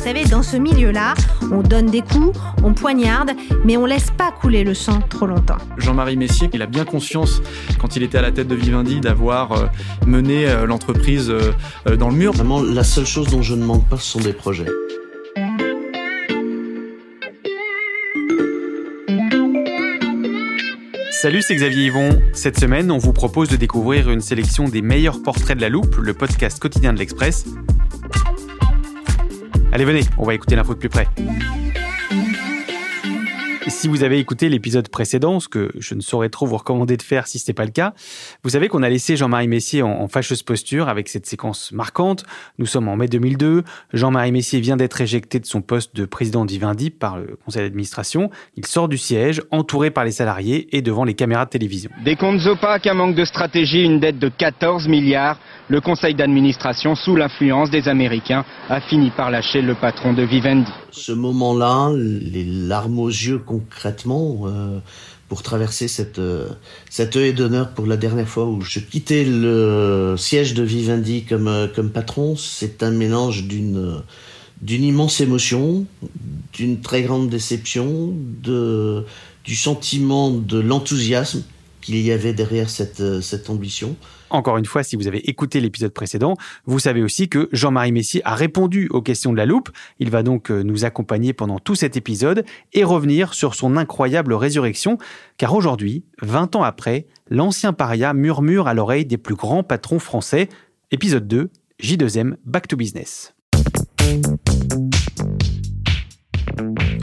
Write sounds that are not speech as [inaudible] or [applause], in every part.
savez, dans ce milieu-là, on donne des coups, on poignarde, mais on laisse pas couler le sang trop longtemps. Jean-Marie Messier, il a bien conscience, quand il était à la tête de Vivendi, d'avoir euh, mené euh, l'entreprise euh, dans le mur. Vraiment, la seule chose dont je ne manque pas, ce sont des projets. Salut, c'est Xavier Yvon. Cette semaine, on vous propose de découvrir une sélection des meilleurs portraits de la loupe, le podcast quotidien de l'Express. Allez, venez, on va écouter l'info de plus près. Si vous avez écouté l'épisode précédent, ce que je ne saurais trop vous recommander de faire si ce n'est pas le cas, vous savez qu'on a laissé Jean-Marie Messier en, fâcheuse posture avec cette séquence marquante. Nous sommes en mai 2002. Jean-Marie Messier vient d'être éjecté de son poste de président d'Ivendi par le conseil d'administration. Il sort du siège, entouré par les salariés et devant les caméras de télévision. Des comptes opaques, un manque de stratégie, une dette de 14 milliards. Le conseil d'administration, sous l'influence des Américains, a fini par lâcher le patron de Vivendi. Ce moment-là, les larmes aux yeux concrètement, euh, pour traverser cette, euh, cette haie d'honneur pour la dernière fois où je quittais le siège de Vivendi comme, euh, comme patron, c'est un mélange d'une d'une immense émotion, d'une très grande déception, de, du sentiment de l'enthousiasme qu'il y avait derrière cette, cette ambition. Encore une fois, si vous avez écouté l'épisode précédent, vous savez aussi que Jean-Marie Messier a répondu aux questions de la loupe. Il va donc euh, nous accompagner pendant tout cet épisode et revenir sur son incroyable résurrection, car aujourd'hui, 20 ans après, l'ancien paria murmure à l'oreille des plus grands patrons français. Épisode 2, J2M, Back to Business.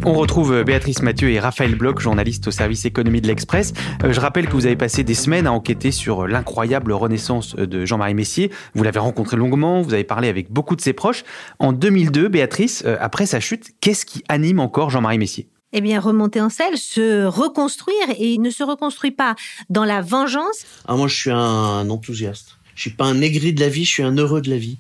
On retrouve euh, Béatrice Mathieu et Raphaël Bloch, journalistes au service économie de l'Express. Euh, je rappelle que vous avez passé des semaines à enquêter sur euh, l'incroyable renaissance de Jean-Marie Messier. Vous l'avez rencontré longuement, vous avez parlé avec beaucoup de ses proches. En 2002, Béatrice, après sa chute, qu'est-ce qui anime encore Jean-Marie Messier? Eh bien, remonter en selle, se reconstruire, et il ne se reconstruit pas dans la vengeance. Ah, moi, je suis un enthousiaste. Je suis pas un aigri de la vie, je suis un heureux de la vie.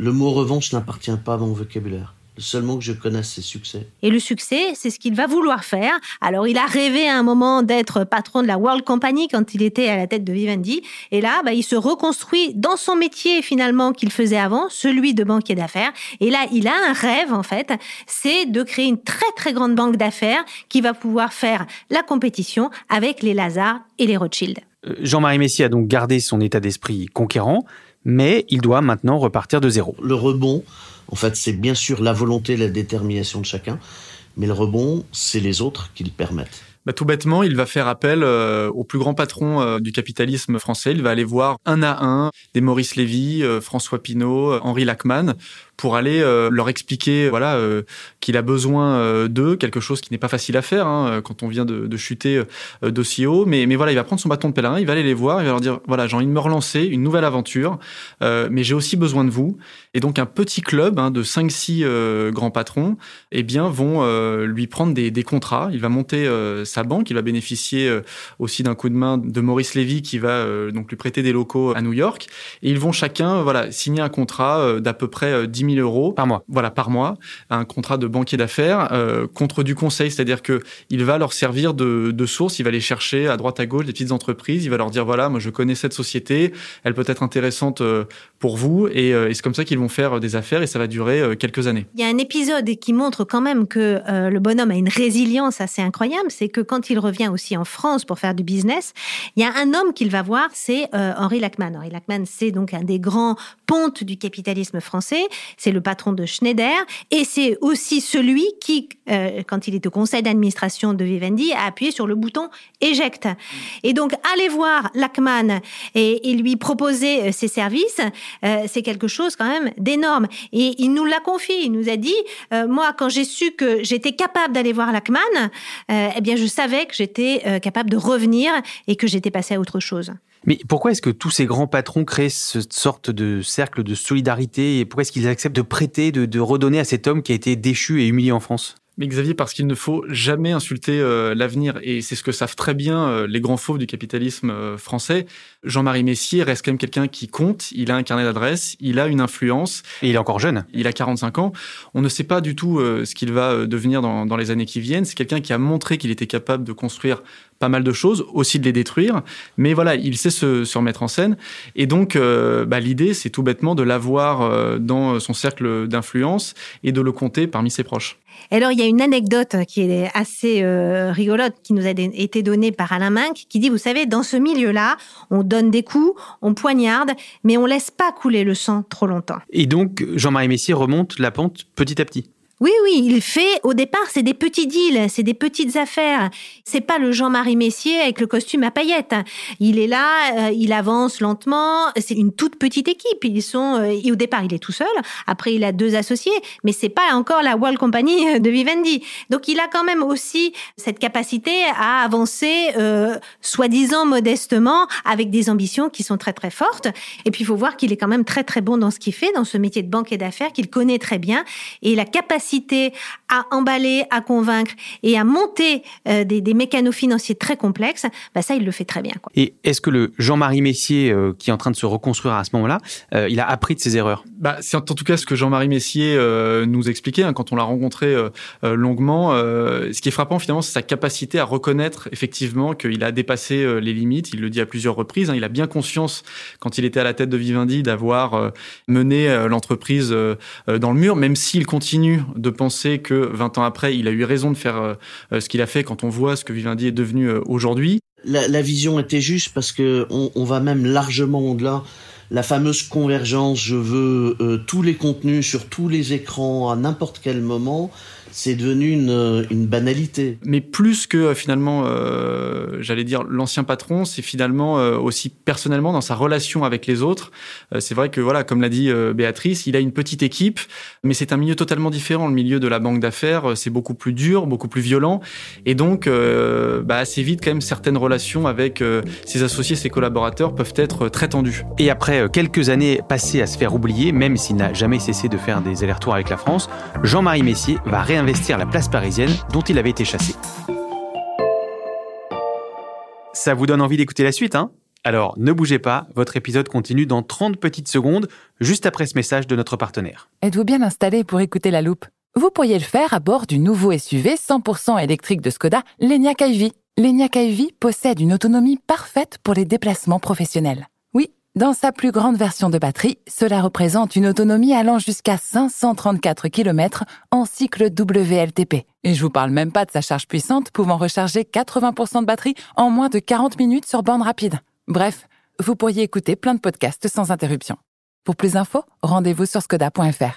Le mot revanche n'appartient pas à mon vocabulaire. Le seul mot que je connaisse, c'est succès. Et le succès, c'est ce qu'il va vouloir faire. Alors, il a rêvé à un moment d'être patron de la World Company quand il était à la tête de Vivendi. Et là, bah, il se reconstruit dans son métier finalement qu'il faisait avant, celui de banquier d'affaires. Et là, il a un rêve en fait, c'est de créer une très très grande banque d'affaires qui va pouvoir faire la compétition avec les Lazare et les Rothschild. Euh, Jean-Marie Messier a donc gardé son état d'esprit conquérant, mais il doit maintenant repartir de zéro. Le rebond, en fait, c'est bien sûr la volonté la détermination de chacun, mais le rebond, c'est les autres qui le permettent. Bah, tout bêtement, il va faire appel euh, au plus grand patron euh, du capitalisme français. Il va aller voir un à un des Maurice Lévy, euh, François Pinault, Henri Lachmann pour aller euh, leur expliquer voilà euh, qu'il a besoin euh, d'eux, quelque chose qui n'est pas facile à faire hein, quand on vient de, de chuter d'aussi haut. Mais, mais voilà, il va prendre son bâton de pèlerin, il va aller les voir, il va leur dire voilà, j'ai envie de me relancer, une nouvelle aventure, mais j'ai aussi besoin de vous. Et donc un petit club hein, de 5-6 grands patrons, eh bien vont lui prendre des, des, contrats. Il va monter sa banque, il va bénéficier aussi d'un coup de main de Maurice Lévy qui va donc lui prêter des locaux à New York. Et ils vont chacun voilà signer un contrat d'à peu près 10 10 000 euros par mois. Voilà, par mois, un contrat de banquier d'affaires euh, contre du conseil, c'est-à-dire que il va leur servir de, de, source, il va aller chercher à droite à gauche des petites entreprises, il va leur dire voilà, moi je connais cette société, elle peut être intéressante euh, pour vous, et, euh, et c'est comme ça qu'ils vont faire des affaires. Et ça va durer quelques années. Il y a un épisode qui montre quand même que le bonhomme a une résilience assez incroyable, c'est que quand il revient aussi en France pour faire du business, il y a un homme qu'il va voir, c'est Henri Lachman. Henri Lachman, c'est donc un des grands pontes du capitalisme français c'est le patron de Schneider, et c'est aussi celui qui, euh, quand il est au conseil d'administration de Vivendi, a appuyé sur le bouton éjecte. Et donc, aller voir Lachman et, lui proposer euh, ses services, euh, c'est quelque chose quand même d'énorme. Et il nous l'a confié, il nous a dit, moi, quand j'ai su que j'étais capable d'aller voir Lachman, eh bien, je savais que j'étais capable de revenir et que j'étais passé à autre chose. Mais pourquoi est-ce que tous ces grands patrons créent cette sorte de cercle de solidarité et pourquoi est-ce qu'ils acceptent de prêter, de, redonner à cet homme qui a été déchu et humilié en France? Mais Xavier, parce qu'il ne faut jamais insulter euh, l'avenir, et c'est ce que savent très bien euh, les grands fauves du capitalisme euh, français. Jean-Marie Messier reste quand même quelqu'un qui compte, il a un carnet d'adresses, il a une influence. Et il est encore jeune. Il a 45 ans. On ne sait pas du tout ce qu'il va devenir dans, dans les années qui viennent. C'est quelqu'un qui a montré qu'il était capable de construire pas mal de choses, aussi de les détruire. Mais voilà, il sait se, se remettre en scène. Et donc, euh, bah, l'idée, c'est tout bêtement de l'avoir euh, dans son cercle d'influence et de le compter parmi ses proches. Alors, il y a une anecdote qui est assez euh, rigolote qui nous a été donnée par Alain Minck, qui dit, vous savez, dans ce milieu-là, on donne des coups, on poignarde, mais on laisse pas couler le sang trop longtemps. Et donc, Jean-Marie Messier remonte la pente petit à petit. Oui, oui, il fait, au départ, c'est des petits deals, c'est des petites affaires. C'est pas le Jean-Marie Messier avec le costume à paillettes. Il est là, euh, il avance lentement, c'est une toute petite équipe. Ils sont, euh, et au départ, il est tout seul. Après, il a deux associés, mais c'est pas encore la World Company de Vivendi. Donc, il a quand même aussi cette capacité à avancer, euh, soi-disant modestement, avec des ambitions qui sont très, très fortes. Et puis, il faut voir qu'il est quand même très, très bon dans ce qu'il fait, dans ce métier de banquier d'affaires qu'il connaît très bien. Et la capacité à emballer, à convaincre et à monter euh, des, des mécanos financiers très complexes, bah ça, il le fait très bien. Quoi. Et est-ce que le Jean-Marie Messier, euh, qui est en train de se reconstruire à ce moment-là, euh, il a appris de ses erreurs? Bah, C'est en tout cas ce que Jean-Marie Messier nous expliquait hein, quand on l'a rencontré longuement. ce qui est frappant finalement, c'est sa capacité à reconnaître effectivement qu'il a dépassé les limites. Il le dit à plusieurs reprises. Hein. il a bien conscience, quand il était à la tête de Vivendi, d'avoir mené l'entreprise dans le mur, même s'il continue de penser que 20 ans après, il a eu raison de faire euh, ce qu'il a fait quand on voit ce que Vivendi est devenu euh, aujourd'hui. La, vision était juste parce que on, va même largement au-delà. La fameuse convergence, je veux euh, tous les contenus sur tous les écrans à n'importe quel moment c'est devenu une, une, banalité. Mais plus que euh, finalement, euh, j'allais dire l'ancien patron, c'est finalement euh, aussi personnellement dans sa relation avec les autres. Euh, c'est vrai que voilà, comme l'a dit euh, Béatrice, il a une petite équipe, mais c'est un milieu totalement différent. Le milieu de la banque d'affaires, c'est beaucoup plus dur, beaucoup plus violent, et donc bah, assez vite quand même certaines relations avec ses associés, ses collaborateurs peuvent être très tendues. Et après quelques années passées à se faire oublier, même s'il n'a jamais cessé de faire des allers-retours avec la France, Jean-Marie Messier va réinvestir investir la place parisienne dont il avait été chassé. Ça vous donne envie d'écouter la suite, hein? Alors ne bougez pas, votre épisode continue dans 30 petites secondes, juste après ce message de notre partenaire. Êtes-vous bien installé pour écouter la loupe? Vous pourriez le faire à bord du nouveau SUV 100% électrique de Skoda, l'Enyaq iV. L'Enyaq possède une autonomie parfaite pour les déplacements professionnels. Dans sa plus grande version de batterie, cela représente une autonomie allant jusqu'à 534 km en cycle WLTP. Et je vous parle même pas de sa charge puissante pouvant recharger 80% de batterie en moins de 40 minutes sur bande rapide. Bref, vous pourriez écouter plein de podcasts sans interruption. Pour plus d'infos, rendez-vous sur skoda.fr.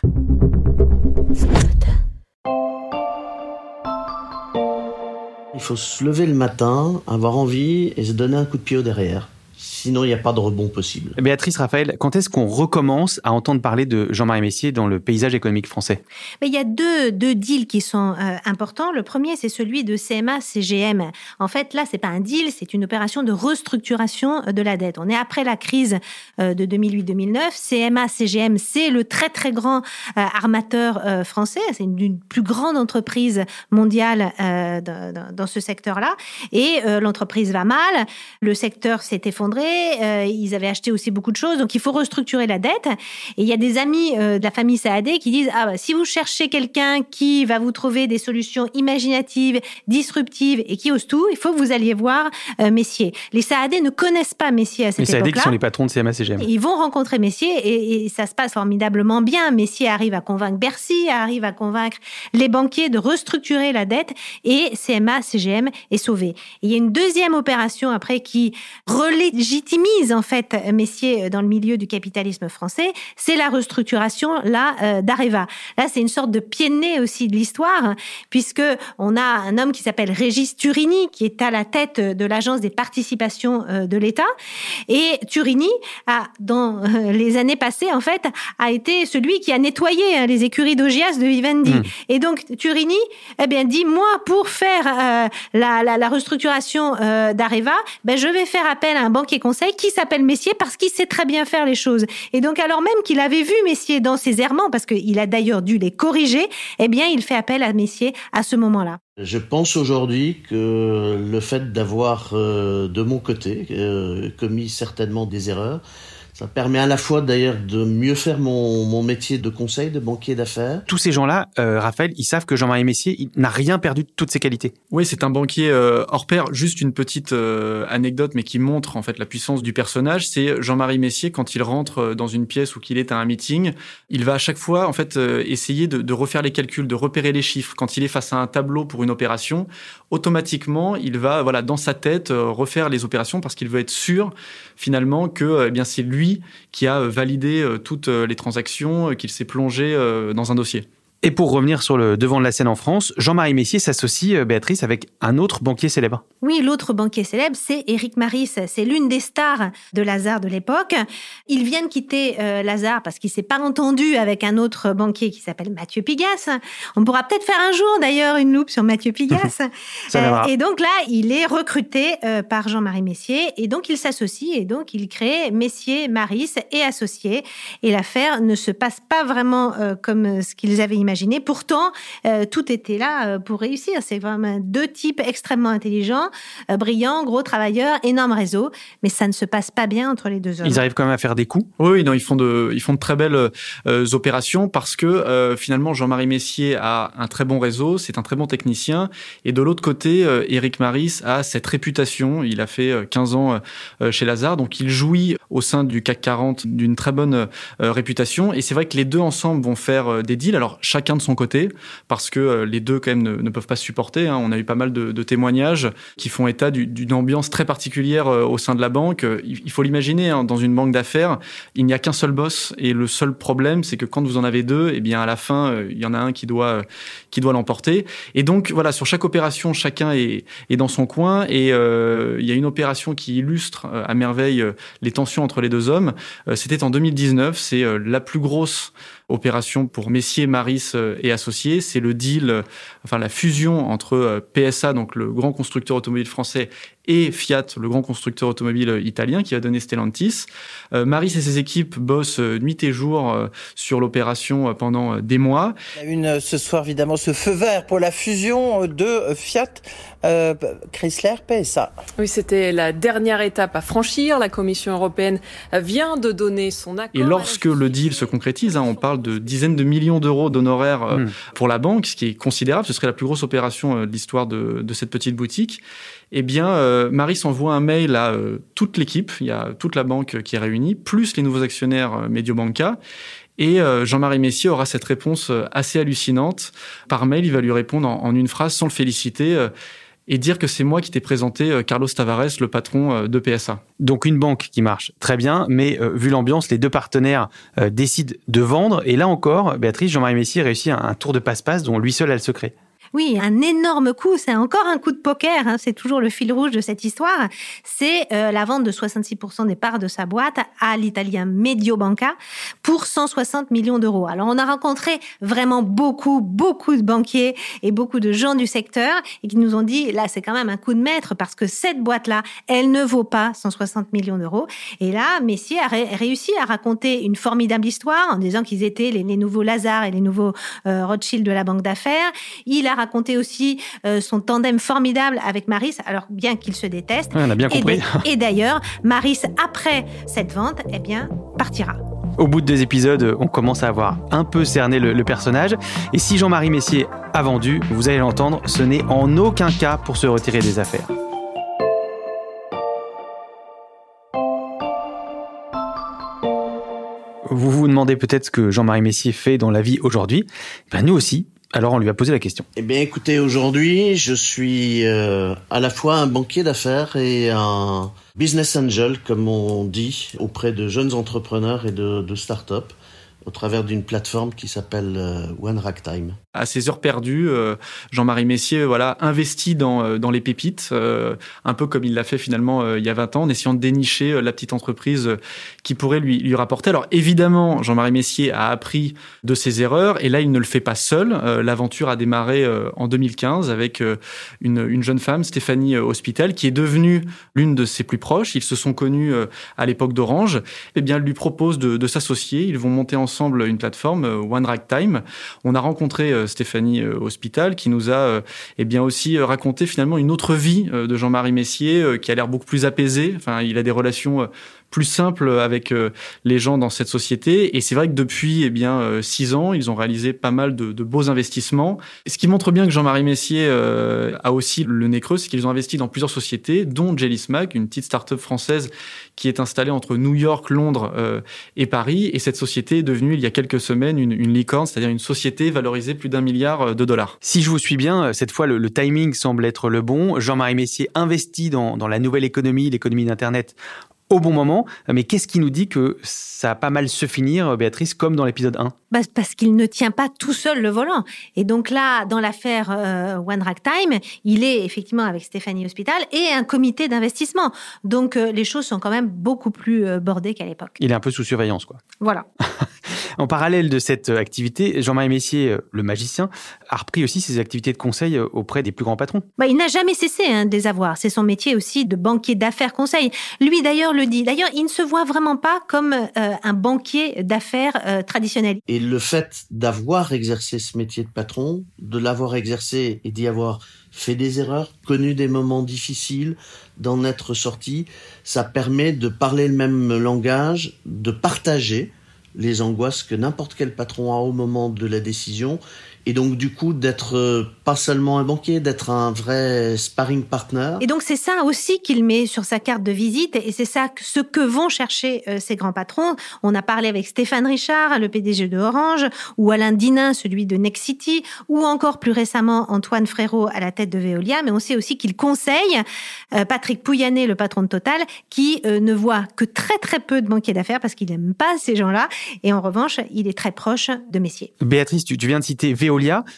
Il faut se lever le matin, avoir envie et se donner un coup de pied au derrière. Sinon, il n'y a pas de rebond possible. Béatrice Raphaël, quand est-ce qu'on recommence à entendre parler de Jean-Marie Messier dans le paysage économique français? Mais Il y a deux, deux deals qui sont euh, importants. Le premier, c'est celui de CMA-CGM. En fait, là, c'est pas un deal, c'est une opération de restructuration de la dette. On est après la crise euh, de 2008-2009. CMA-CGM, c'est le très très grand euh, armateur français. C'est une, une, plus grande entreprise mondiale dans, dans, ce secteur-là. Et l'entreprise va mal. Le secteur s'est effondré euh, ils avaient acheté aussi beaucoup de choses, donc il faut restructurer la dette. Et il y a des amis euh, de la famille Saadé qui disent ah bah, si vous cherchez quelqu'un qui va vous trouver des solutions imaginatives, disruptives et qui ose tout, il faut que vous alliez voir euh, Messier. Les Saadé ne connaissent pas Messier à cette époque-là. Les Saadé qui sont les patrons de CMA-CGM. Ils vont rencontrer Messier et, et, ça se passe formidablement bien. Messier arrive à convaincre Bercy, arrive à convaincre les banquiers de restructurer la dette et CMA-CGM est sauvé. Et il y a une deuxième opération après qui relie légitimise en fait Messier euh, dans le milieu du capitalisme français, c'est la restructuration là euh, d'Areva. Là, c'est une sorte de pied de nez aussi de l'histoire, puisque on a un homme qui s'appelle Régis Turini, qui est à la tête de l'agence des participations euh, de l'État. Et Turini, a, dans les années passées, en fait, a été celui qui a nettoyé hein, les écuries d'Ogias de Vivendi. Mmh. Et donc Turini, eh bien, dit moi pour faire la, la, la, restructuration d'Areva, ben je vais faire appel à un banquier qui s'appelle Messier parce qu'il sait très bien faire les choses. Et donc, alors même qu'il avait vu Messier dans ses errements, parce qu'il a d'ailleurs dû les corriger, eh bien, il fait appel à Messier à ce moment-là. Je pense aujourd'hui que le fait d'avoir euh, de mon côté euh, commis certainement des erreurs, ça permet à la fois d'ailleurs de mieux faire mon, mon, métier de conseil, de banquier d'affaires. Tous ces gens-là, euh, Raphaël, ils savent que Jean-Marie Messier n'a rien perdu de toutes ses qualités. Oui, c'est un banquier euh, hors pair. Juste une petite euh, anecdote, mais qui montre en fait la puissance du personnage. C'est Jean-Marie Messier quand il rentre dans une pièce ou qu'il est à un meeting, il va à chaque fois en fait euh, essayer de, de, refaire les calculs, de repérer les chiffres. Quand il est face à un tableau pour une opération, automatiquement, il va voilà dans sa tête euh, refaire les opérations parce qu'il veut être sûr finalement que eh bien c'est lui qui a validé euh, toutes euh, les transactions, euh, qu'il s'est plongé dans un dossier. Et pour revenir sur le devant de la scène en France, Jean-Marie Messier s'associe, Béatrice, avec un autre banquier célèbre. Oui, l'autre banquier célèbre, c'est Éric Maris. C'est l'une des stars de Lazare de l'époque. Il vient de quitter euh, Lazare parce qu'il s'est pas entendu avec un autre banquier qui s'appelle Mathieu Pigas. On pourra peut-être faire un jour, d'ailleurs, une loupe sur Mathieu Pigas. [laughs] euh, et donc là, il est recruté euh, par Jean-Marie Messier. Et donc, il s'associe et donc, il crée Messier, Maris et associés. Et l'affaire ne se passe pas vraiment euh, comme ce qu'ils avaient imaginé. Pourtant, euh, tout était là euh, pour réussir. C'est vraiment deux types extrêmement intelligents, euh, brillants, gros travailleurs, énorme réseau, mais ça ne se passe pas bien entre les deux hommes. Ils arrivent quand même à faire des coups. Oui, non, ils font de, ils font de très belles euh, opérations parce que finalement Jean-Marie Messier a un très bon réseau, c'est un très bon technicien, et de l'autre côté, Éric Maris a cette réputation. Il a fait 15 ans chez Lazare, donc il jouit au sein du CAC 40 d'une très bonne réputation. Et c'est vrai que les deux ensemble vont faire des deals. Alors chacun de son côté, parce que euh, les deux quand même ne, peuvent pas se supporter. Hein. On a eu pas mal de, témoignages qui font état d'une ambiance très particulière euh, au sein de la banque. Il, il faut l'imaginer, hein, dans une banque d'affaires, il n'y a qu'un seul boss, et le seul problème, c'est que quand vous en avez deux, et eh bien à la fin, euh, il y en a un qui doit qui doit l'emporter. Et donc voilà, sur chaque opération, chacun est, dans son coin, et euh, il y a une opération qui illustre à merveille les tensions entre les deux hommes. C'était en 2019, c'est la plus grosse opération pour Messier, Maris et associés. C'est le deal, enfin la fusion entre PSA, donc le grand constructeur automobile français, et Fiat, le grand constructeur automobile italien, qui a donné Stellantis. Euh, Maris et ses équipes bossent nuit et jour euh, sur l'opération pendant des mois. Il y a une ce soir évidemment ce feu vert pour la fusion de Fiat euh, Chrysler PSA. Oui, c'était la dernière étape à franchir. La Commission européenne vient de donner son accord. Et lorsque le deal se concrétise, hein, on parle de dizaines de millions d'euros d'honoraires euh, mmh. pour la banque, ce qui est considérable. Ce serait la plus grosse opération de l'histoire de, de cette petite boutique eh bien, euh, Maris envoie un mail à euh, toute l'équipe, il y a toute la banque qui est réunie, plus les nouveaux actionnaires euh, Mediobanca. Et euh, Jean-Marie Messier aura cette réponse assez hallucinante. Par mail, il va lui répondre en, une phrase sans le féliciter et dire que c'est moi qui t'ai présenté Carlos Tavares, le patron de PSA. Donc une banque qui marche très bien, mais vu l'ambiance, les deux partenaires décident de vendre. Et là encore, Béatrice, Jean-Marie Messier réussit un tour de passe-passe dont lui seul a le secret. Oui, un énorme coup, c'est encore un coup de poker, hein, c'est toujours le fil rouge de cette histoire, c'est euh, la vente de 66% des parts de sa boîte à l'italien Mediobanca pour 160 millions d'euros. Alors on a rencontré vraiment beaucoup, beaucoup de banquiers et beaucoup de gens du secteur et qui nous ont dit, là c'est quand même un coup de maître parce que cette boîte-là, elle ne vaut pas 160 millions d'euros. Et là, Messier a ré réussi à raconter une formidable histoire en disant qu'ils étaient les, les, nouveaux Lazare et les nouveaux euh, Rothschild de la banque d'affaires. Il a raconté aussi euh, son tandem formidable avec Maris, alors bien qu'ils se détestent. Ouais, on a bien compris. Et d'ailleurs, Maris, après cette vente, eh bien, partira. Au bout de deux épisodes, on commence à avoir un peu cerné le, le personnage. Et si Jean-Marie Messier a vendu, vous allez l'entendre, ce n'est en aucun cas pour se retirer des affaires. Vous vous demandez peut-être ce que Jean-Marie Messier fait dans la vie aujourd'hui. Ben nous aussi, alors on lui a posé la question. Eh bien écoutez, aujourd'hui je suis euh, à la fois un banquier d'affaires et un business angel, comme on dit, auprès de jeunes entrepreneurs et de, de start-up. Au travers d'une plateforme qui s'appelle euh, One Rack Time. À ses heures perdues, euh, Jean-Marie Messier voilà, investit dans, euh, dans les pépites, un peu comme il l'a fait finalement il y a 20 ans, en essayant de dénicher la petite entreprise qui pourrait lui, lui rapporter. Alors évidemment, Jean-Marie Messier a appris de ses erreurs, et là, il ne le fait pas seul. L'aventure a démarré en 2015 avec une, une jeune femme, Stéphanie Hospital, qui est devenue l'une de ses plus proches. Ils se sont connus à l'époque d'Orange. Eh bien, elle lui propose de, de s'associer. Ils vont monter ensemble une plateforme, euh, One Rack Time. On a rencontré euh, Stéphanie euh, Hospital qui nous a eh bien aussi raconté finalement une autre vie de Jean-Marie Messier qui a l'air beaucoup plus apaisée. Enfin, il a des relations plus simple avec euh, les gens dans cette société. Et c'est vrai que depuis eh bien euh, six ans, ils ont réalisé pas mal de, beaux investissements. ce qui montre bien que Jean-Marie Messier euh, a aussi le nez creux, c'est qu'ils ont investi dans plusieurs sociétés, dont Jelly Smack, une petite start-up française qui est installée entre New York, Londres et Paris. Et cette société est devenue, il y a quelques semaines, une, licorne, c'est-à-dire une société valorisée plus d'un milliard de dollars. Si je vous suis bien, cette fois, le, timing semble être le bon. Jean-Marie Messier investit dans la nouvelle économie, l'économie d'Internet, au bon moment. Mais qu'est-ce qui nous dit que ça a pas mal se finir, Béatrice, comme dans l'épisode 1 bah, Parce qu'il ne tient pas tout seul le volant. Et donc là, dans l'affaire euh, One Rack Time, il est effectivement avec Stéphanie Hospital et un comité d'investissement. Donc euh, les choses sont quand même beaucoup plus euh, bordées qu'à l'époque. Il est un peu sous surveillance, quoi. Voilà. [laughs] En parallèle de cette activité, Jean-Marie Messier, le magicien, a repris aussi ses activités de conseil auprès des plus grands patrons. Bah, il n'a jamais cessé hein, de les avoir. C'est son métier aussi de banquier d'affaires conseil. Lui d'ailleurs le dit. D'ailleurs, il ne se voit vraiment pas comme euh, un banquier d'affaires euh, traditionnel. Et le fait d'avoir exercé ce métier de patron, de l'avoir exercé et d'y avoir fait des erreurs, connu des moments difficiles, d'en être sorti, ça permet de parler le même langage, de partager les angoisses que n'importe quel patron a au moment de la décision et donc du coup d'être euh, pas seulement un banquier, d'être un vrai sparring partner. Et donc c'est ça aussi qu'il met sur sa carte de visite et c'est ça ce que vont chercher euh, ces grands patrons. On a parlé avec Stéphane Richard, le PDG de Orange, ou Alain Dinin, celui de Nexity, ou encore plus récemment Antoine Frérot à la tête de Veolia, mais on sait aussi qu'il conseille euh, Patrick Pouyanné, le patron de Total, qui ne voit que très très peu de banquiers d'affaires parce qu'il n'aime pas ces gens-là et en revanche, il est très proche de Messier. Béatrice, tu, tu viens de citer Veolia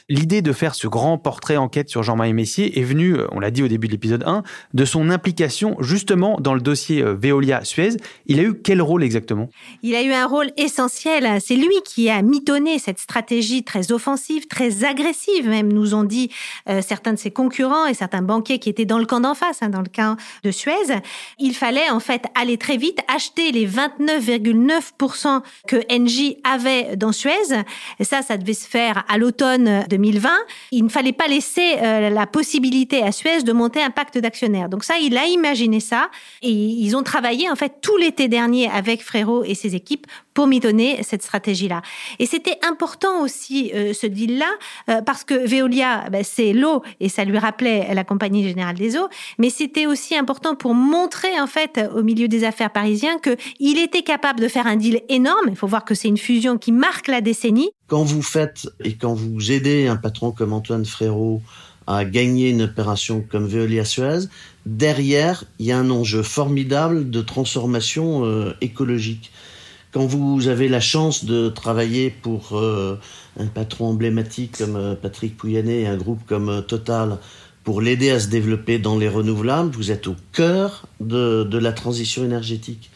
l'idée de faire ce grand portrait enquête sur Jean-Marie Messier est venue, euh, on l'a dit au début de l'épisode 1, de son implication justement dans le dossier euh, Veolia-Suez. Il a eu quel rôle exactement? Il a eu un rôle essentiel. C'est lui qui a mitonné cette stratégie très offensive, très agressive même, nous ont dit euh, certains de ses concurrents et certains banquiers qui étaient dans le camp d'en face, hein, dans le camp de Suez. Il fallait en fait aller très vite, acheter les 29,9% que Engie avait dans Suez. Et ça, ça devait se faire à l'automne 2020, il ne fallait pas laisser euh, la possibilité à Suez de monter un pacte d'actionnaires. Donc ça, il a imaginé ça et ils ont travaillé en fait tout l'été dernier avec Frérot et ses équipes pour mitonner cette stratégie-là. Et c'était important aussi euh, ce deal-là euh, parce que Veolia, ben, c'est l'eau et ça lui rappelait la compagnie générale des eaux, mais c'était aussi important pour montrer en fait au milieu des affaires parisiens que il était capable de faire un deal énorme. Il faut voir que c'est une fusion qui marque la décennie. Quand vous faites et quand vous vous aidez un patron comme Antoine Frérot à gagner une opération comme Veolia Suez, derrière, il y a un enjeu formidable de transformation euh, écologique. Quand vous avez la chance de travailler pour euh, un patron emblématique comme euh, Patrick Pouyanné et un groupe comme Total pour l'aider à se développer dans les renouvelables, vous êtes au cœur de, de la transition énergétique.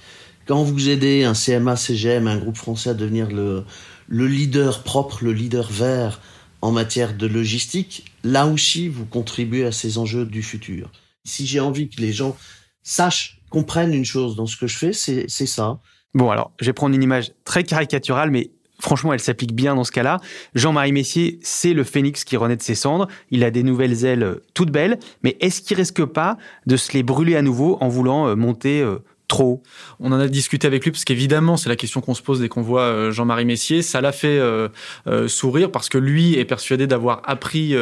Quand vous aidez un CMA, CGM, un groupe français à devenir le, le leader propre, le leader vert en matière de logistique, là aussi, vous contribuez à ces enjeux du futur. Si j'ai envie que les gens sachent, comprennent une chose dans ce que je fais, c'est ça. Bon, alors, je vais prendre une image très caricaturale, mais franchement, elle s'applique bien dans ce cas-là. Jean-Marie Messier, c'est le phénix qui renaît de ses cendres. Il a des nouvelles ailes toutes belles, mais est-ce qu'il risque pas de se les brûler à nouveau en voulant euh, monter euh, trop On en a discuté avec lui parce qu'évidemment, c'est la question qu'on se pose dès qu'on voit euh, Jean-Marie Messier. Ça l'a fait euh, euh, sourire parce que lui est persuadé d'avoir appris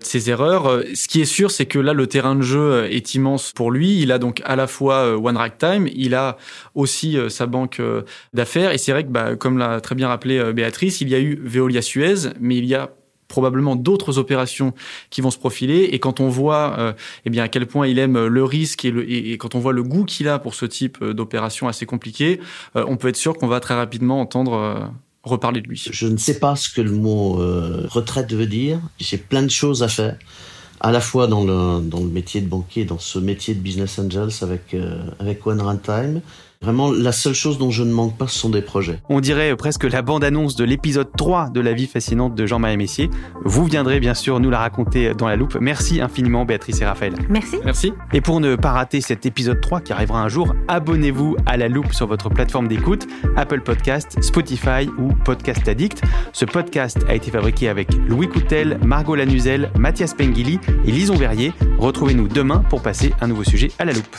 ses erreurs. Ce qui est sûr, c'est que là, le terrain de jeu est immense pour lui. Il a donc à la fois One Rack Time, il a aussi sa banque d'affaires. Et c'est vrai que, bah, comme l'a très bien rappelé Béatrice, il y a eu Veolia Suez, mais il y a probablement d'autres opérations qui vont se profiler. Et quand on voit euh, eh bien, à quel point il aime le risque et, quand on voit le goût qu'il a pour ce type euh, d'opération assez compliquée, euh, on peut être sûr qu'on va très rapidement entendre reparler de lui. Je ne sais pas ce que le mot retraite veut dire. J'ai plein de choses à faire, à la fois dans le, dans le métier de banquier, dans ce métier de business angels avec, euh, avec One Runtime, Vraiment, la seule chose dont je ne manque pas, ce sont des projets. On dirait presque la bande-annonce de l'épisode 3 de La vie fascinante de Jean-Marie Messier. Vous viendrez bien sûr nous la raconter dans la loupe. Merci infiniment Béatrice et Raphaël. Merci. Merci. Et pour ne pas rater cet épisode 3 qui arrivera un jour, abonnez-vous à la loupe sur votre plateforme d'écoute, Apple Podcast, Spotify ou Podcast Addict. Ce podcast a été fabriqué avec Louis Coutel, Margot Lanuzel, Mathias Pengili et Lison Verrier. Retrouvez-nous demain pour passer un nouveau sujet à la loupe.